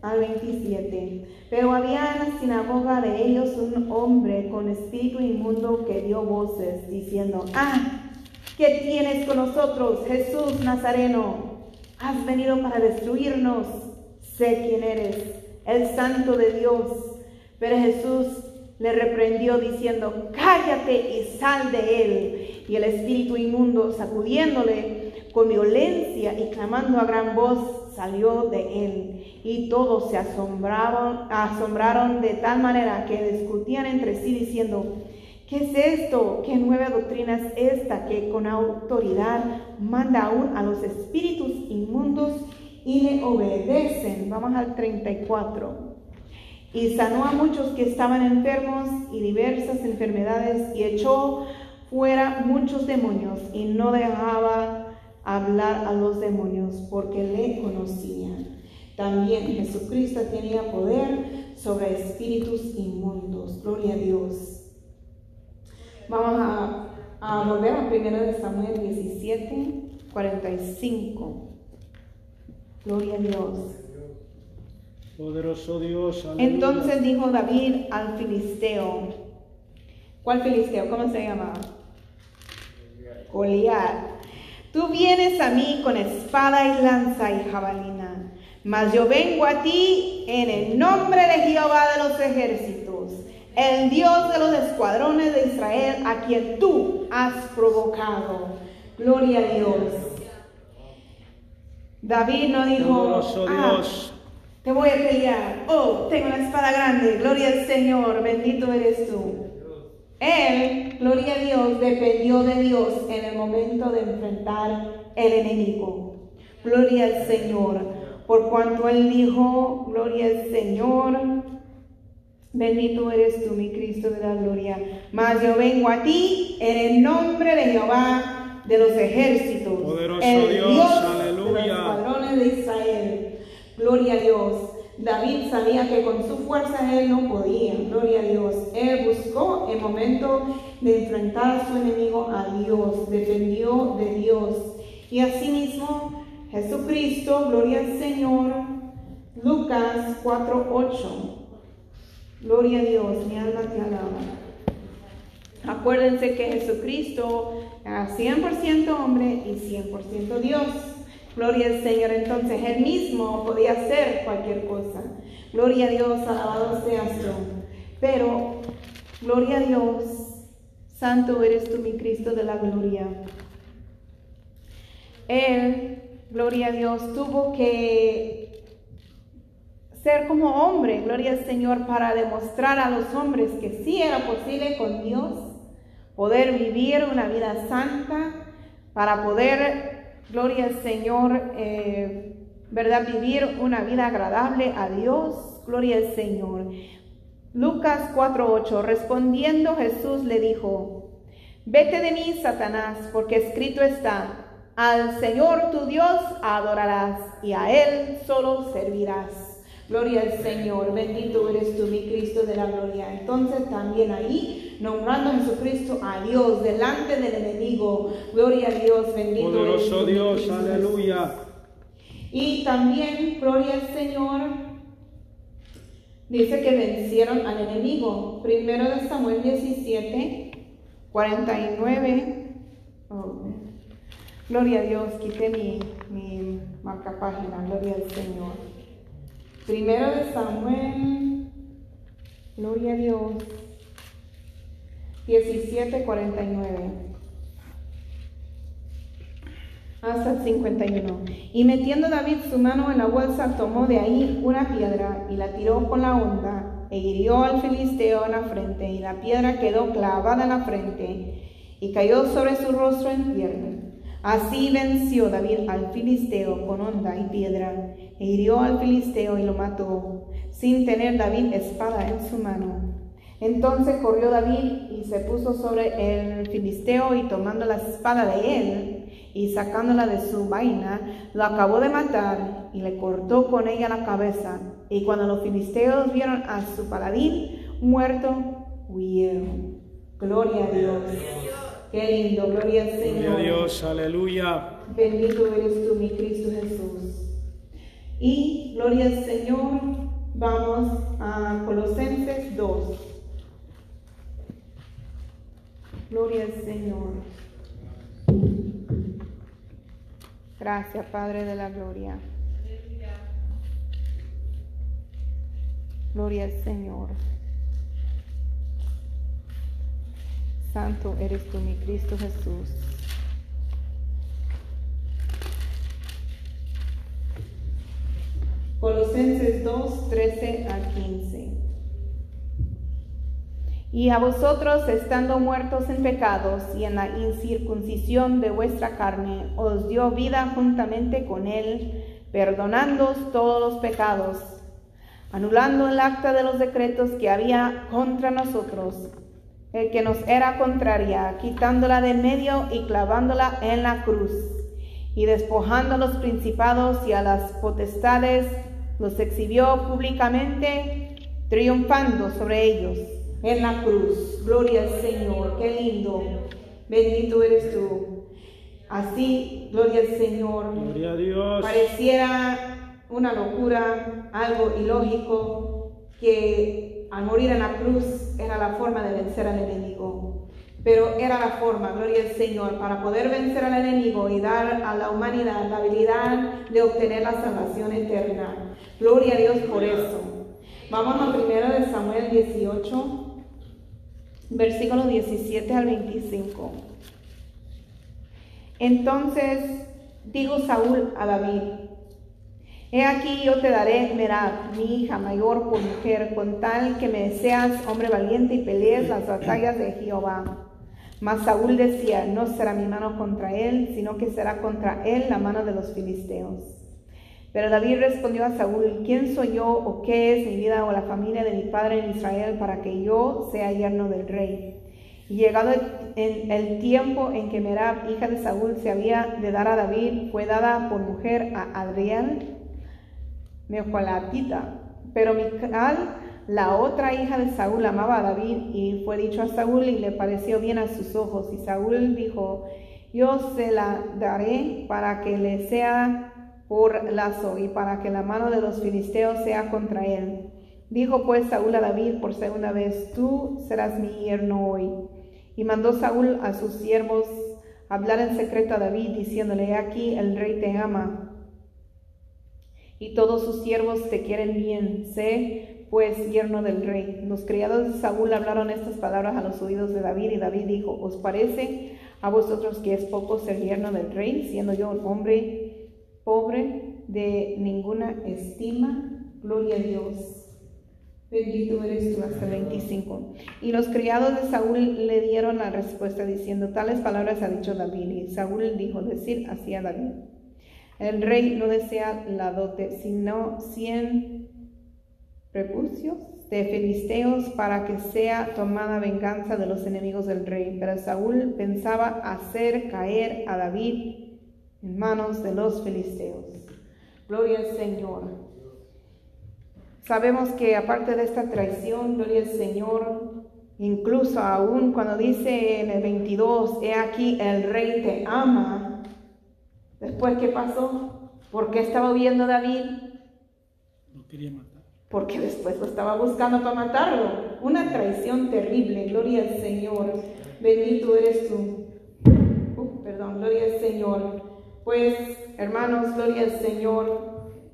al 27. Pero había en la sinagoga de ellos un hombre con espíritu inmundo que dio voces diciendo, ah, ¿qué tienes con nosotros, Jesús Nazareno? Has venido para destruirnos. Sé quién eres, el santo de Dios. Pero Jesús le reprendió diciendo, cállate y sal de él. Y el espíritu inmundo, sacudiéndole con violencia y clamando a gran voz, salió de él. Y todos se asombraron, asombraron de tal manera que discutían entre sí diciendo, ¿Qué es esto? ¿Qué nueva doctrina es esta que con autoridad manda aún a los espíritus inmundos y le obedecen? Vamos al 34. Y sanó a muchos que estaban enfermos y diversas enfermedades y echó fuera muchos demonios y no dejaba hablar a los demonios porque le conocían. También Jesucristo tenía poder sobre espíritus inmundos. Gloria a Dios. Vamos a, a volver a 1 de Samuel 17, 45. Gloria a Dios. Poderoso Dios. aleluya. Entonces dijo David al filisteo. ¿Cuál filisteo? ¿Cómo se llamaba? Goliat. Tú vienes a mí con espada y lanza y jabalina, mas yo vengo a ti en el nombre de Jehová de los ejércitos, el Dios de los escuadrones de Israel, a quien tú has provocado. Gloria a Dios. David no dijo, "Ah, te voy a pelear. Oh, tengo una espada grande. Gloria al Señor. Bendito eres tú. Él, gloria a Dios, dependió de Dios en el momento de enfrentar el enemigo. Gloria al Señor. Por cuanto Él dijo, gloria al Señor. Bendito eres tú, mi Cristo de la gloria. Mas yo vengo a ti en el nombre de Jehová de los ejércitos. Poderoso el Dios, de los aleluya. escuadrones de Israel. Gloria a Dios. David sabía que con su fuerza él no podía. Gloria a Dios. Él buscó el momento de enfrentar a su enemigo a Dios. Defendió de Dios. Y asimismo, Jesucristo, gloria al Señor. Lucas 4:8. Gloria a Dios, mi alma te alaba. Acuérdense que Jesucristo era 100% hombre y 100% Dios. Gloria al Señor. Entonces Él mismo podía hacer cualquier cosa. Gloria a Dios, alabado seas tú. Pero, gloria a Dios, santo eres tú, mi Cristo de la gloria. Él, gloria a Dios, tuvo que ser como hombre, gloria al Señor, para demostrar a los hombres que sí era posible con Dios poder vivir una vida santa, para poder, gloria al Señor, eh, ¿verdad? Vivir una vida agradable a Dios, gloria al Señor. Lucas 4:8, respondiendo Jesús le dijo, vete de mí, Satanás, porque escrito está, al Señor tu Dios adorarás y a Él solo servirás. Gloria al Señor, bendito eres tú, mi Cristo de la gloria. Entonces también ahí, nombrando a Jesucristo a Dios delante del enemigo. Gloria a Dios, bendito Poderoso Dios, Cristo aleluya. y también, gloria al Señor, dice que vencieron al enemigo. Primero de Samuel 17, 49. Oh, gloria a Dios, quité mi, mi marca página, gloria al Señor. Primero de Samuel, gloria a Dios, 17, 49 hasta el 51. Y metiendo David su mano en la bolsa, tomó de ahí una piedra y la tiró con la onda e hirió al filisteo en la frente, y la piedra quedó clavada en la frente y cayó sobre su rostro en tierra. Así venció David al filisteo con onda y piedra, e hirió al filisteo y lo mató, sin tener David espada en su mano. Entonces corrió David y se puso sobre el filisteo y tomando la espada de él y sacándola de su vaina, lo acabó de matar y le cortó con ella la cabeza. Y cuando los filisteos vieron a su paladín muerto, huyeron. Gloria a Dios. Qué lindo, gloria al Gloria Señor. a Dios, aleluya. Bendito eres tú, mi Cristo Jesús. Y gloria al Señor, vamos a Colosenses 2. Gloria al Señor. Gracias, Padre de la Gloria. Gloria al Señor. Santo eres tú, mi Cristo Jesús. Colosenses 2, 13 a 15. Y a vosotros, estando muertos en pecados y en la incircuncisión de vuestra carne, os dio vida juntamente con él, perdonándoos todos los pecados, anulando el acta de los decretos que había contra nosotros, el que nos era contraria, quitándola de medio y clavándola en la cruz, y despojando a los principados y a las potestades, los exhibió públicamente, triunfando sobre ellos en la cruz. Gloria al Señor, qué lindo. Bendito eres tú. Así, gloria al Señor. Gloria a Dios. Pareciera una locura, algo ilógico, que al morir en la cruz era la forma de vencer al enemigo. Pero era la forma, gloria al Señor, para poder vencer al enemigo y dar a la humanidad la habilidad de obtener la salvación eterna. Gloria a Dios por eso. Vamos a primero de Samuel 18, versículos 17 al 25. Entonces dijo Saúl a David, He aquí yo te daré Merab, mi hija mayor, por mujer, con tal que me seas hombre valiente y pelees las batallas de Jehová. Mas Saúl decía, no será mi mano contra él, sino que será contra él la mano de los filisteos. Pero David respondió a Saúl, ¿quién soy yo o qué es mi vida o la familia de mi padre en Israel para que yo sea yerno del rey? Y llegado el, tiempo en que Merab, hija de Saúl, se había de dar a David, fue dada por mujer a Adrián, Mejolatita. Pero Mical, la otra hija de Saúl, amaba a David y fue dicho a Saúl y le pareció bien a sus ojos. Y Saúl dijo, yo se la daré para que le sea por lazo y para que la mano de los filisteos sea contra él. Dijo pues Saúl a David por segunda vez, tú serás mi yerno hoy. Y mandó Saúl a sus siervos hablar en secreto a David, diciéndole, aquí el rey te ama y todos sus siervos te quieren bien. Sé, pues, yerno del rey. Los criados de Saúl hablaron estas palabras a los oídos de David, y David dijo, ¿os parece a vosotros que es poco ser yerno del rey, siendo yo un hombre pobre de ninguna estima? Gloria a Dios. Bendito eres tú hasta el 25. Y los criados de Saúl le dieron la respuesta diciendo, tales palabras ha dicho David. Y Saúl dijo, decir así a David. El rey no desea la dote, sino cien prepucios de filisteos para que sea tomada venganza de los enemigos del rey. Pero Saúl pensaba hacer caer a David en manos de los filisteos. Gloria al Señor. Sabemos que aparte de esta traición, gloria al Señor, incluso aún cuando dice en el 22, he aquí el rey te ama, después ¿qué pasó? ¿Por qué estaba huyendo David? Lo quería matar. Porque después lo estaba buscando para matarlo. Una traición terrible, gloria al Señor. Bendito eres tú. Uh, perdón, gloria al Señor. Pues, hermanos, gloria al Señor.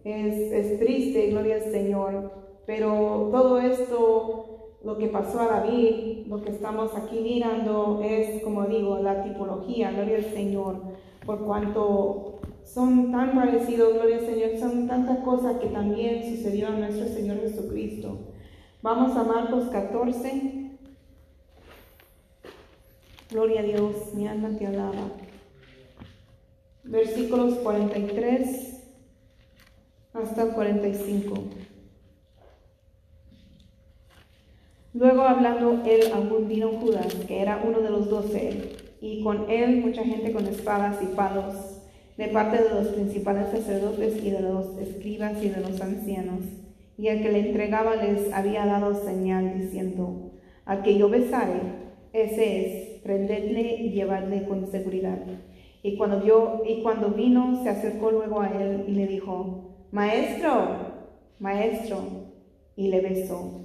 Es, es triste, gloria al Señor. Pero todo esto, lo que pasó a David, lo que estamos aquí mirando, es, como digo, la tipología, gloria al Señor. Por cuanto son tan parecidos, gloria al Señor, son tantas cosas que también sucedió a nuestro Señor Jesucristo. Vamos a Marcos 14. Gloria a Dios, mi alma te alaba. Versículos 43 hasta el 45. Luego hablando él aún vino Judas, que era uno de los doce, y con él mucha gente con espadas y palos, de parte de los principales sacerdotes y de los escribas y de los ancianos. Y el que le entregaba les había dado señal diciendo, al que yo besare, ese es, prendedle y llevadle con seguridad. Y cuando, vio, y cuando vino, se acercó luego a él y le dijo, Maestro, maestro, y le besó.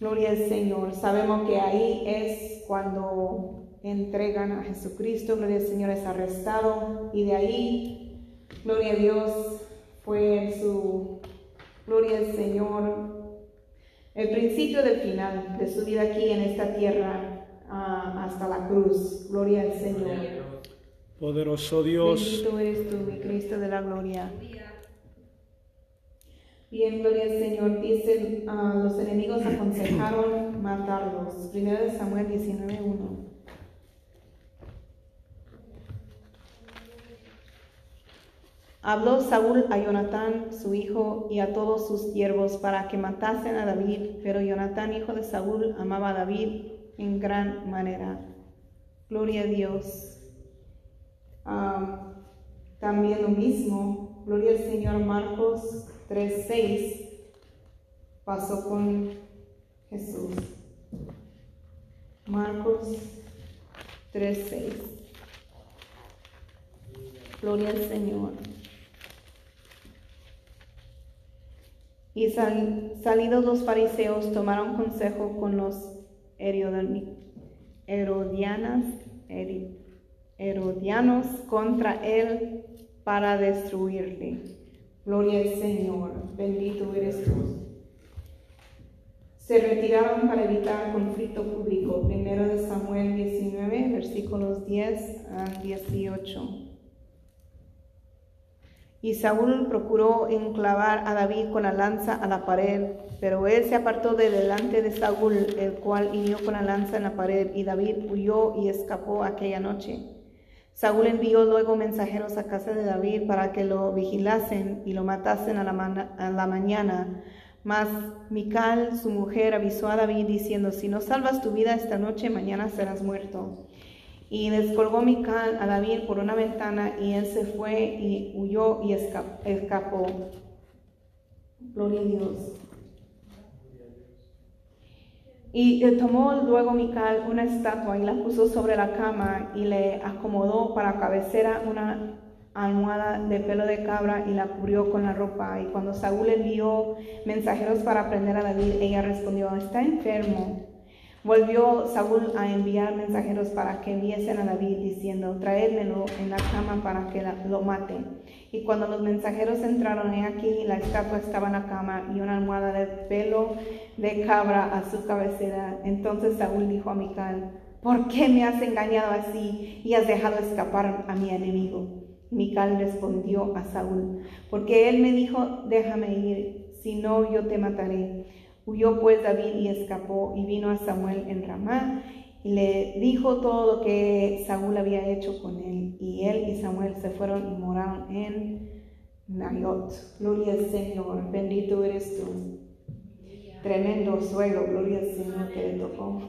Gloria al Señor. Sabemos que ahí es cuando entregan a Jesucristo. Gloria al Señor es arrestado y de ahí, gloria a Dios, fue su, gloria al Señor, el principio del final de su vida aquí en esta tierra ah, hasta la cruz. Gloria al Señor. Poderoso Dios. Bendito eres tú, mi Cristo de la gloria. Bien, gloria al Señor. Dice, ah, los enemigos aconsejaron matar dardos. Primero de Samuel 19.1. Habló Saúl a Jonatán, su hijo, y a todos sus siervos para que matasen a David, pero Jonatán, hijo de Saúl, amaba a David en gran manera. Gloria a Dios. También lo mismo, gloria al Señor Marcos 3:6, pasó con Jesús. Marcos 3:6. Gloria al Señor. Y sal- salidos los fariseos tomaron consejo con los herodianas, herodianos contra él para destruirle. Gloria al Señor, bendito eres tú. Se retiraron para evitar conflicto público. Primero de Samuel 19, versículos 10 al 18. Y Saúl procuró enclavar a David con la lanza a la pared, pero él se apartó de delante de Saúl, el cual hirió con la lanza en la pared, y David huyó y escapó aquella noche. Saúl envió luego mensajeros a casa de David para que lo vigilasen y lo matasen a la, a la mañana. Mas Mical, su mujer, avisó a David diciendo, si no salvas tu vida esta noche, mañana serás muerto. Y descolgó Mical a David por una ventana y él se fue y huyó y esca- escapó. Gloria a Dios. Y tomó luego Mical una estatua y la puso sobre la cama y le acomodó para cabecera una almohada de pelo de cabra y la cubrió con la ropa. Y cuando Saúl envió mensajeros para prender a David, ella respondió, está enfermo. Volvió Saúl a enviar mensajeros para que enviesen a David diciendo, traédmelo en la cama para que lo mate. Y cuando los mensajeros entraron, he aquí la estatua estaba en la cama y una almohada de pelo de cabra a su cabecera. Entonces Saúl dijo a Mical, ¿por qué me has engañado así y has dejado escapar a mi enemigo? Mical respondió a Saúl, porque él me dijo, déjame ir, si no yo te mataré. Huyó pues David y escapó y vino a Samuel en Ramá y le dijo todo lo que Saúl había hecho con él. Y él y Samuel se fueron y moraron en Nayot. Gloria al Señor, bendito eres tú. Tremendo suelo, gloria al Señor que le tocó.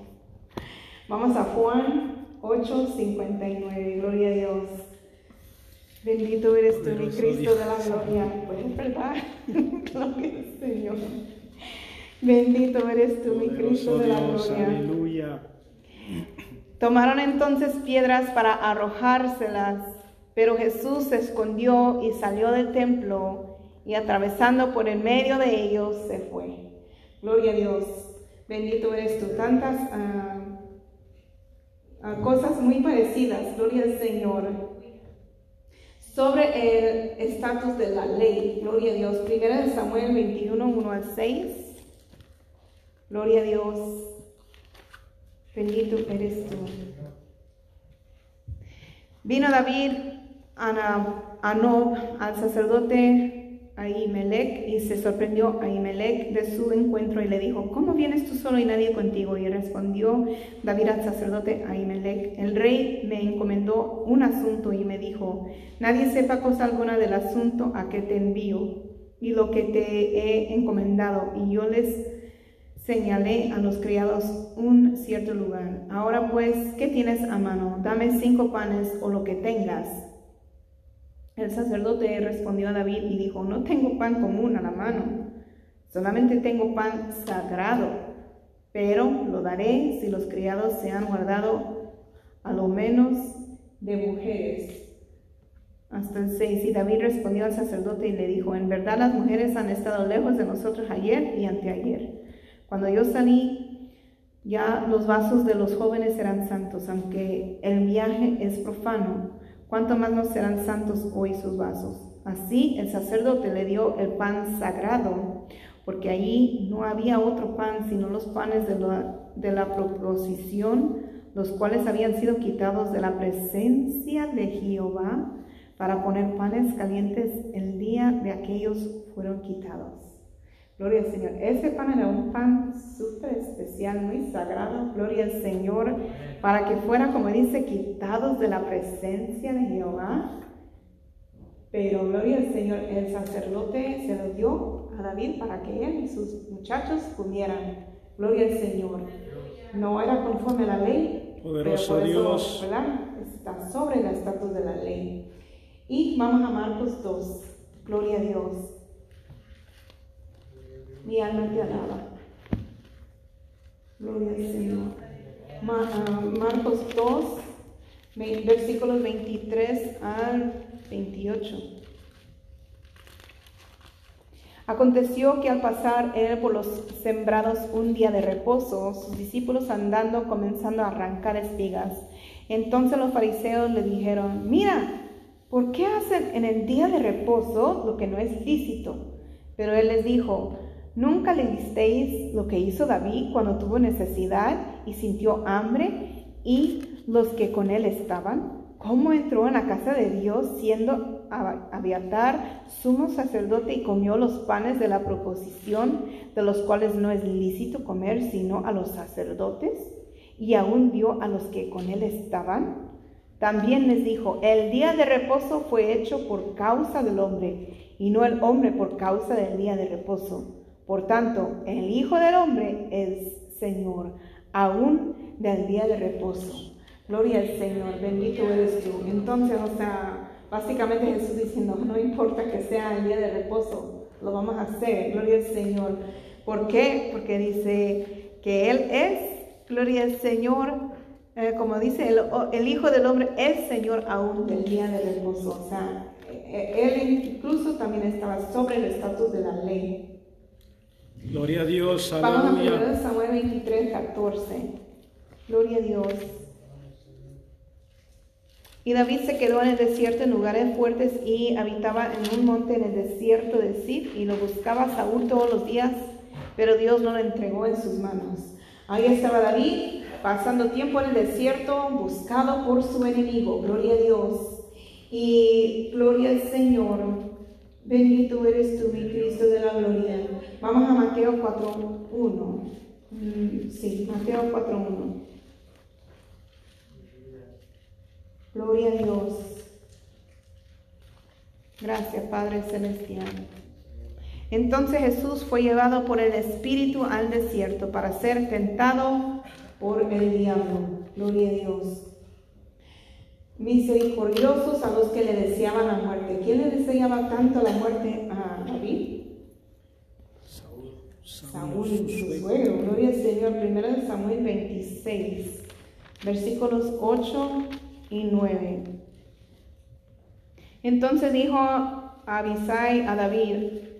Vamos a Juan 8:59, gloria a Dios. Bendito eres tú, mi Cristo de la gloria. Pues es verdad, gloria al Señor. Bendito eres tú, mi Cristo de la gloria. aleluya. Tomaron entonces piedras para arrojárselas, pero Jesús se escondió y salió del templo y atravesando por el medio de ellos se fue. Gloria a Dios. Bendito eres tú. Tantas ah, ah, cosas muy parecidas. Gloria al Señor. Sobre el estatus de la ley. Gloria a Dios. Primera de Samuel 21, 1 al 6. Gloria a Dios. Bendito eres tú. Vino David a Nob, al sacerdote Ahimelech, y se sorprendió Ahimelech de su encuentro y le dijo, ¿cómo vienes tú solo y nadie contigo? Y respondió David al sacerdote Ahimelech, el rey me encomendó un asunto y me dijo, nadie sepa cosa alguna del asunto a que te envío y lo que te he encomendado. Y yo les señalé a los criados un cierto lugar. Ahora pues, ¿qué tienes a mano? Dame cinco panes o lo que tengas. El sacerdote respondió a David y dijo, no tengo pan común a la mano, solamente tengo pan sagrado, pero lo daré si los criados se han guardado a lo menos de mujeres. Hasta el 6. Y David respondió al sacerdote y le dijo, en verdad las mujeres han estado lejos de nosotros ayer y anteayer. Cuando yo salí, ya los vasos de los jóvenes eran santos, aunque el viaje es profano. ¿Cuánto más no serán santos hoy sus vasos? Así el sacerdote le dio el pan sagrado, porque allí no había otro pan sino los panes de la proposición, los cuales habían sido quitados de la presencia de Jehová para poner panes calientes el día de aquellos fueron quitados. Gloria al Señor. Ese pan era un pan súper especial muy sagrado, gloria al Señor, para que fuera, como dice, quitados de la presencia de Jehová. Pero gloria al Señor, el sacerdote se lo dio a David para que él y sus muchachos comieran. Gloria al Señor. No era conforme a la ley, Poderoso pero por eso, Dios. ¿verdad? Está sobre la estatus de la ley. Y vamos a Marcos 2. Gloria a Dios. Mi alma te alaba. Gloria al Señor. Ah, Marcos 2, ve- versículos 23 al 28. Aconteció que al pasar él por los sembrados un día de reposo, sus discípulos andando comenzando a arrancar espigas. Entonces los fariseos le dijeron, mira, ¿por qué hacen en el día de reposo lo que no es lícito? Pero él les dijo, ¿nunca le visteis lo que hizo David cuando tuvo necesidad y sintió hambre y los que con él estaban? ¿Cómo entró en la casa de Dios siendo Ab- Abiatar sumo sacerdote y comió los panes de la proposición, de los cuales no es lícito comer sino a los sacerdotes? Y aún dio a los que con él estaban. También les dijo, el día de reposo fue hecho por causa del hombre, y no el hombre por causa del día de reposo. Por tanto, el Hijo del Hombre es Señor, aún del día de reposo. Gloria al Señor, bendito eres tú. Entonces, o sea, básicamente Jesús diciendo, no importa que sea el día de reposo, lo vamos a hacer, gloria al Señor. ¿Por qué? Porque dice que Él es, gloria al Señor, eh, como dice, el, el Hijo del Hombre es Señor aún del día de reposo. O sea, eh, Él incluso también estaba sobre el estatus de la ley. Gloria a Dios, Vamos a 1 aleluya. Samuel 23, 14. Gloria a Dios. Y David se quedó en el desierto en lugares fuertes y habitaba en un monte en el desierto de Sif y lo buscaba Saúl todos los días, pero Dios no lo entregó en sus manos. Ahí estaba David pasando tiempo en el desierto buscado por su enemigo. Gloria a Dios. Y gloria al Señor. Bendito eres tú, mi Cristo de la gloria. Vamos a Mateo 4.1. Mm, Sí, Mateo 4.1. Gloria a Dios. Gracias, Padre Celestial. Entonces Jesús fue llevado por el Espíritu al desierto para ser tentado por el diablo. Gloria a Dios. Misericordiosos a los que le deseaban la muerte. ¿Quién le deseaba tanto la muerte a David? Saúl, su su suegro. suegro. Gloria al Señor. Primero de Samuel 26, versículos 8 y 9. Entonces dijo Abisai a David,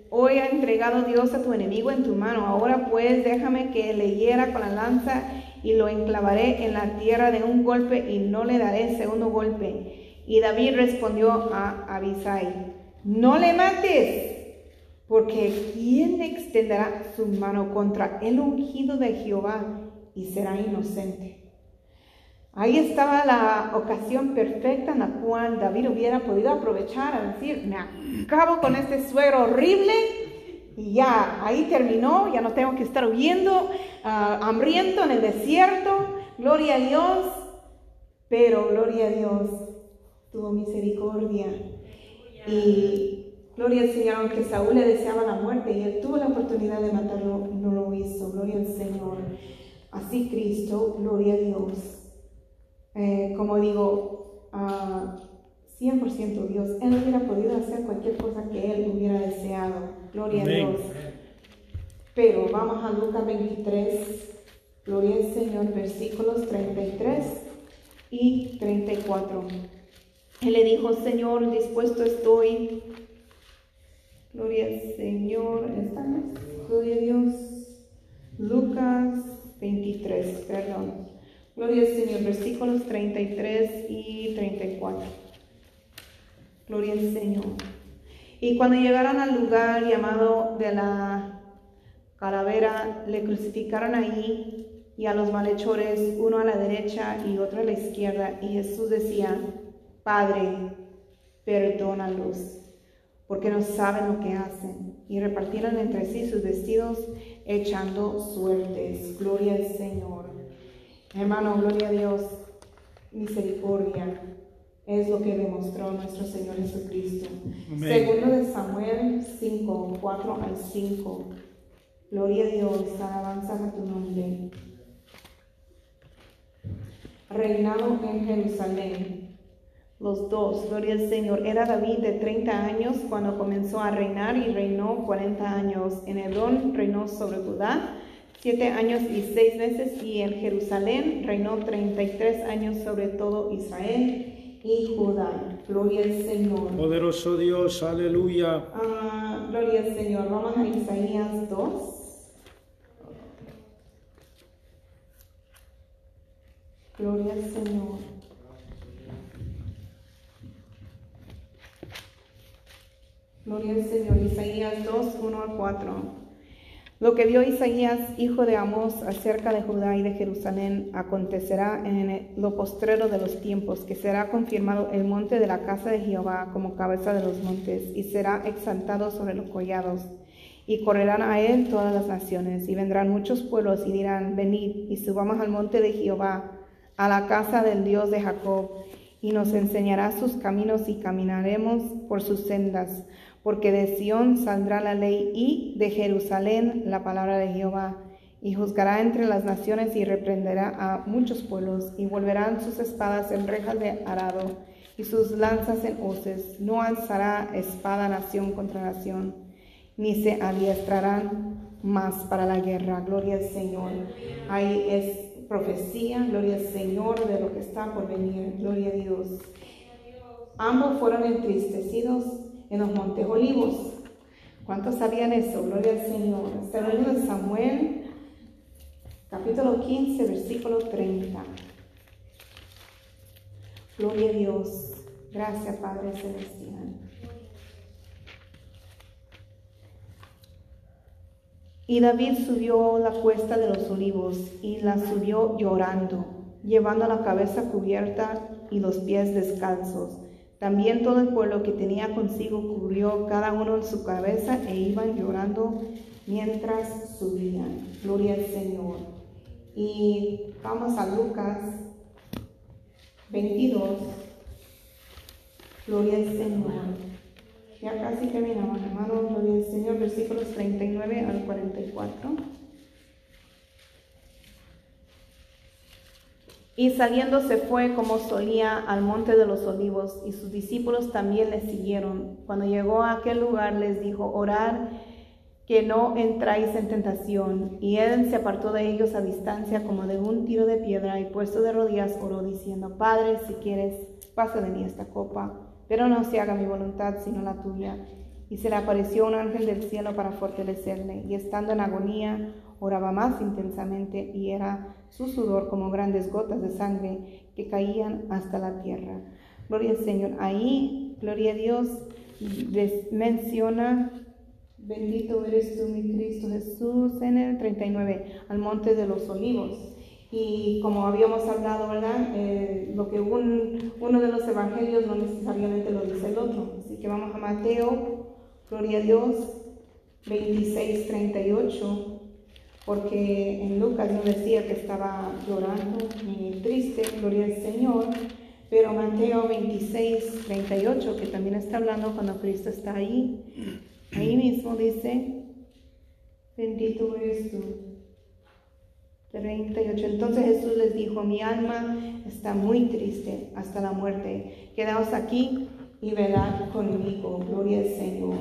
hoy ha entregado Dios a tu enemigo en tu mano, ahora pues déjame que le hiera con la lanza y lo enclavaré en la tierra de un golpe y no le daré segundo golpe. Y David respondió a Abisai, no le mates, porque ¿quién extenderá su mano contra el ungido de Jehová y será inocente? Ahí estaba la ocasión perfecta en la cual David hubiera podido aprovechar a decir, me acabo con este suegro horrible y ya, ahí terminó, ya no tengo que estar huyendo, ah, hambriento en el desierto, gloria a Dios, pero gloria a Dios, tuvo misericordia y gloria al Señor, aunque Saúl le deseaba la muerte y él tuvo la oportunidad de matarlo, no lo hizo, gloria al Señor. Así Cristo, gloria a Dios. Eh, como digo, ah, 100% Dios. Él hubiera podido hacer cualquier cosa que él hubiera deseado. Gloria Amén. a Dios. Pero vamos a Lucas 23. Gloria al Señor, versículos 33 y 34. Él le dijo, Señor, dispuesto estoy. Gloria al Señor. ¿Estamos? Gloria a Dios. Lucas 23, perdón. Gloria al Señor, versículos 33 y 34. Gloria al Señor. Y cuando llegaron al lugar llamado de la calavera, le crucificaron ahí y a los malhechores, uno a la derecha y otro a la izquierda. Y Jesús decía, Padre, perdónalos, porque no saben lo que hacen. Y repartieron entre sí sus vestidos echando suertes. Gloria al Señor. Hermano, gloria a Dios. Misericordia es lo que demostró nuestro Señor Jesucristo. Amén. Segundo de Samuel 5, 4 al 5. Gloria a Dios, alabanza a tu nombre. Reinado en Jerusalén. Los dos, gloria al Señor. Era David de 30 años cuando comenzó a reinar y reinó 40 años. En Hebrón reinó sobre Judá siete años y seis meses y en Jerusalén reinó 33 años sobre todo Israel y Judá. Gloria al Señor. Poderoso Dios, aleluya. Ah, gloria al Señor. Vamos a Isaías 2. Gloria al Señor. Gloria al Señor. Isaías 2, 1 al 4. Lo que vio Isaías, hijo de Amós, acerca de Judá y de Jerusalén, acontecerá en lo postrero de los tiempos, que será confirmado el monte de la casa de Jehová como cabeza de los montes, y será exaltado sobre los collados. Y correrán a él todas las naciones, y vendrán muchos pueblos y dirán, venid y subamos al monte de Jehová, a la casa del Dios de Jacob, y nos enseñará sus caminos y caminaremos por sus sendas porque de Sión saldrá la ley y de Jerusalén la palabra de Jehová. Y juzgará entre las naciones y reprenderá a muchos pueblos, y volverán sus espadas en rejas de arado y sus lanzas en hoces. No alzará espada nación contra nación, ni se adiestrarán más para la guerra. Gloria al Señor. Ahí es profecía, gloria al Señor de lo que está por venir. Gloria a Dios. Ambos fueron entristecidos en los Montes Olivos. ¿Cuántos sabían eso? Gloria al Señor. Segundo de Samuel, capítulo 15, versículo 30. Gloria a Dios. Gracias, Padre Celestial. Y David subió la cuesta de los olivos y la subió llorando, llevando la cabeza cubierta y los pies descalzos. También todo el pueblo que tenía consigo cubrió cada uno en su cabeza e iban llorando mientras subían. Gloria al Señor. Y vamos a Lucas 22. Gloria al Señor. Ya casi terminamos, hermanos. Gloria al Señor. Versículos 39 al 44. Y saliendo se fue como solía al monte de los olivos, y sus discípulos también le siguieron. Cuando llegó a aquel lugar les dijo, orad que no entráis en tentación. Y él se apartó de ellos a distancia como de un tiro de piedra, y puesto de rodillas oró diciendo, Padre, si quieres, pasa de mí esta copa, pero no se haga mi voluntad sino la tuya. Y se le apareció un ángel del cielo para fortalecerle, y estando en agonía, oraba más intensamente, y era su sudor como grandes gotas de sangre que caían hasta la tierra. Gloria al Señor. Ahí, gloria a Dios, menciona, bendito eres tú, mi Cristo Jesús, en el 39, al monte de los olivos. Y como habíamos hablado, ¿verdad? Eh, lo que un, uno de los evangelios no necesariamente lo dice el otro. Así que vamos a Mateo, gloria a Dios, 26, 38 porque en Lucas no decía que estaba llorando ni triste, gloria al Señor, pero Mateo 26, 38, que también está hablando cuando Cristo está ahí, ahí mismo dice, bendito eres tú. 38. Entonces Jesús les dijo, mi alma está muy triste hasta la muerte. Quedaos aquí y velad conmigo. Gloria al Señor.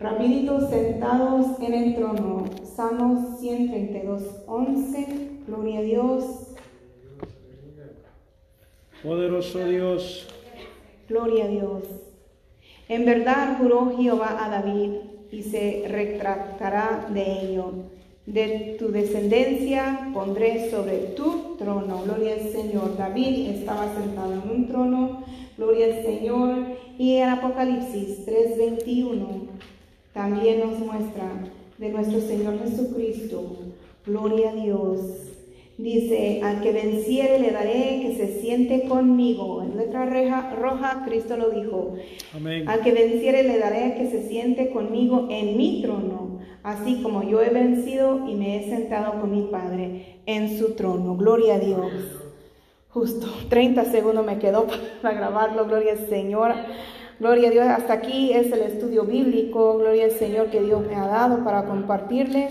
Rapidito sentados en el trono, Salmos 132, 11, Gloria a Dios. Poderoso Dios, Gloria a Dios. En verdad juró Jehová a David y se retractará de ello. De tu descendencia pondré sobre tu trono. Gloria al Señor. David estaba sentado en un trono. Gloria al Señor. Y en Apocalipsis 3:21 también nos muestra de nuestro Señor Jesucristo. Gloria a Dios. Dice, al que venciere le daré que se siente conmigo. En letra reja, roja, Cristo lo dijo. amén. Al que venciere le daré que se siente conmigo en mi trono, así como yo he vencido y me he sentado con mi Padre en su trono. Gloria a Dios. Justo 30 segundos me quedó [LAUGHS] para grabarlo, gloria al Señor. Gloria a Dios, hasta aquí es el estudio bíblico, gloria al Señor que Dios me ha dado para compartirles.